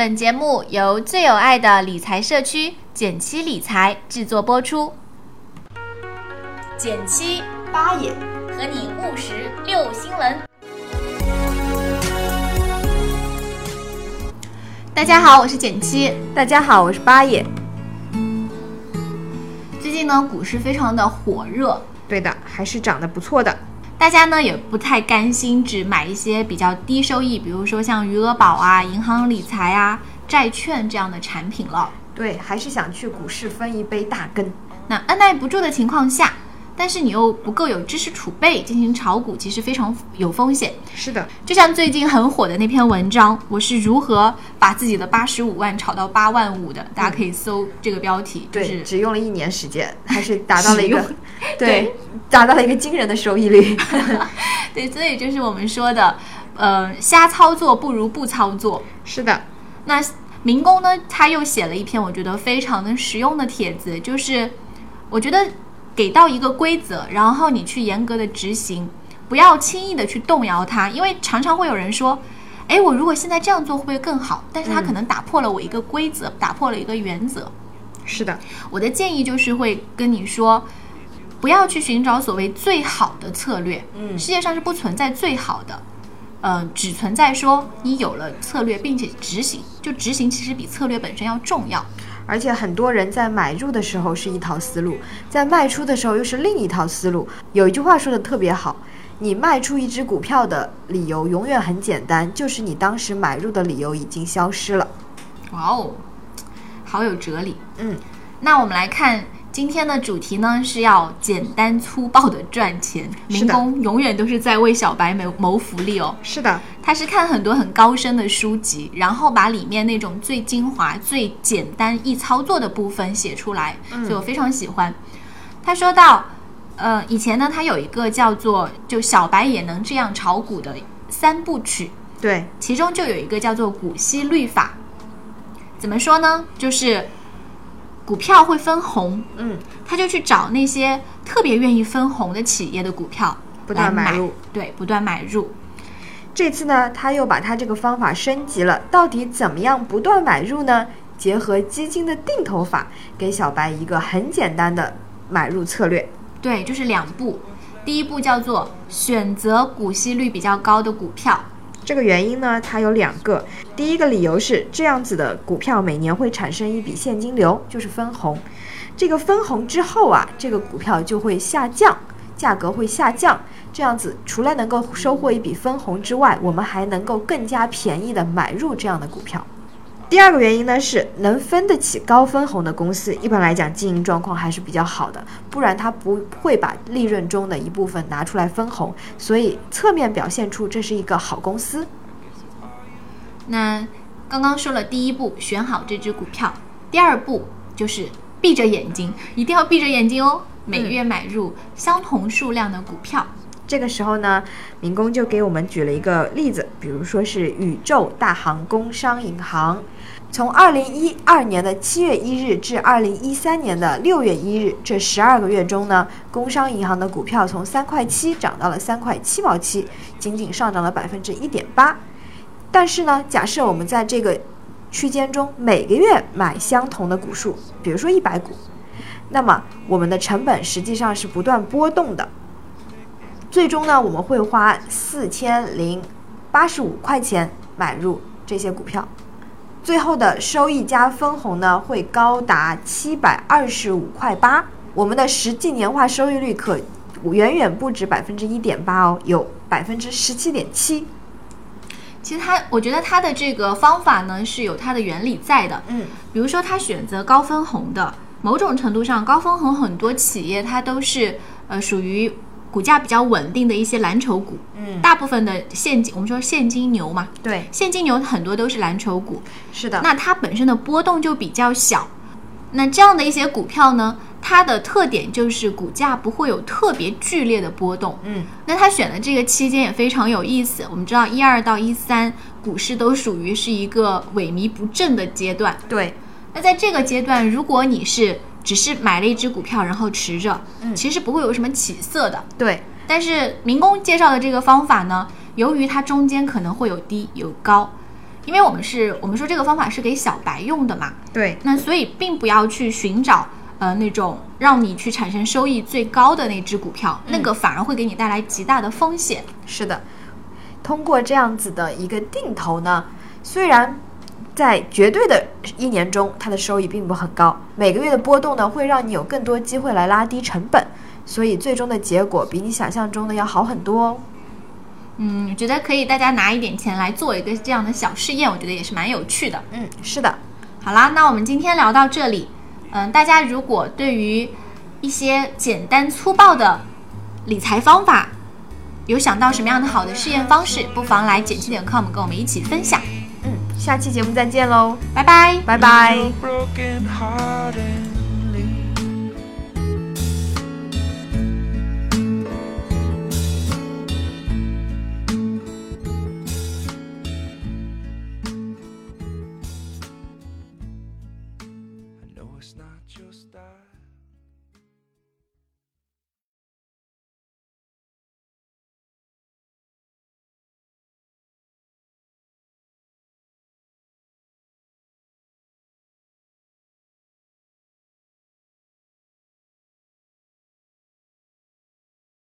本节目由最有爱的理财社区减七理财制作播出。减七八爷和你务实六新闻。大家好，我是减七。大家好，我是八爷。最近呢，股市非常的火热，对的，还是涨得不错的。大家呢也不太甘心只买一些比较低收益，比如说像余额宝啊、银行理财啊、债券这样的产品了。对，还是想去股市分一杯大羹。那按耐不住的情况下。但是你又不够有知识储备进行炒股，其实非常有风险。是的，就像最近很火的那篇文章，我是如何把自己的八十五万炒到八万五的？大家可以搜这个标题。对，只用了一年时间，还是达到了一个 对，达到了一个惊人的收益率。对，所以就是我们说的，呃，瞎操作不如不操作。是的，那民工呢，他又写了一篇我觉得非常的实用的帖子，就是我觉得。给到一个规则，然后你去严格的执行，不要轻易的去动摇它，因为常常会有人说，哎，我如果现在这样做会不会更好？但是他可能打破了我一个规则，打破了一个原则。是的，我的建议就是会跟你说，不要去寻找所谓最好的策略。嗯，世界上是不存在最好的，嗯，只存在说你有了策略并且执行，就执行其实比策略本身要重要。而且很多人在买入的时候是一套思路，在卖出的时候又是另一套思路。有一句话说的特别好，你卖出一只股票的理由永远很简单，就是你当时买入的理由已经消失了。哇哦，好有哲理。嗯，那我们来看。今天的主题呢是要简单粗暴的赚钱，民工永远都是在为小白谋谋福利哦。是的，他是看很多很高深的书籍，然后把里面那种最精华、最简单易操作的部分写出来，所以我非常喜欢。他说到，呃，以前呢他有一个叫做“就小白也能这样炒股”的三部曲，对，其中就有一个叫做股息律法。怎么说呢？就是。股票会分红，嗯，他就去找那些特别愿意分红的企业的股票，不断买入，对，不断买入。这次呢，他又把他这个方法升级了，到底怎么样不断买入呢？结合基金的定投法，给小白一个很简单的买入策略。对，就是两步，第一步叫做选择股息率比较高的股票。这个原因呢，它有两个。第一个理由是这样子的股票每年会产生一笔现金流，就是分红。这个分红之后啊，这个股票就会下降，价格会下降。这样子除了能够收获一笔分红之外，我们还能够更加便宜的买入这样的股票。第二个原因呢是能分得起高分红的公司，一般来讲经营状况还是比较好的，不然它不会把利润中的一部分拿出来分红，所以侧面表现出这是一个好公司。那刚刚说了第一步，选好这只股票，第二步就是闭着眼睛，一定要闭着眼睛哦，每月买入相同数量的股票。这个时候呢，民工就给我们举了一个例子，比如说是宇宙大行工商银行，从二零一二年的七月一日至二零一三年的六月一日这十二个月中呢，工商银行的股票从三块七涨到了三块七毛七，仅仅上涨了百分之一点八。但是呢，假设我们在这个区间中每个月买相同的股数，比如说一百股，那么我们的成本实际上是不断波动的。最终呢，我们会花四千零八十五块钱买入这些股票，最后的收益加分红呢，会高达七百二十五块八。我们的实际年化收益率可远远不止百分之一点八哦，有百分之十七点七。其实它，我觉得它的这个方法呢是有它的原理在的。嗯，比如说它选择高分红的，某种程度上，高分红很多企业它都是呃属于。股价比较稳定的一些蓝筹股，嗯，大部分的现金，我们说现金牛嘛，对，现金牛很多都是蓝筹股，是的。那它本身的波动就比较小，那这样的一些股票呢，它的特点就是股价不会有特别剧烈的波动，嗯。那它选的这个期间也非常有意思，我们知道一二到一三股市都属于是一个萎靡不振的阶段，对。那在这个阶段，如果你是只是买了一只股票，然后持着，嗯，其实不会有什么起色的，对。但是民工介绍的这个方法呢，由于它中间可能会有低有高，因为我们是我们说这个方法是给小白用的嘛，对，那所以并不要去寻找呃那种让你去产生收益最高的那只股票，那个反而会给你带来极大的风险。是的。通过这样子的一个定投呢，虽然在绝对的一年中，它的收益并不很高，每个月的波动呢，会让你有更多机会来拉低成本，所以最终的结果比你想象中的要好很多哦。嗯，觉得可以，大家拿一点钱来做一个这样的小试验，我觉得也是蛮有趣的。嗯，是的。好啦，那我们今天聊到这里。嗯，大家如果对于一些简单粗暴的理财方法，有想到什么样的好的试验方式，不妨来减七点 com 跟我们一起分享。嗯，下期节目再见喽，拜拜，拜拜。it's not your style.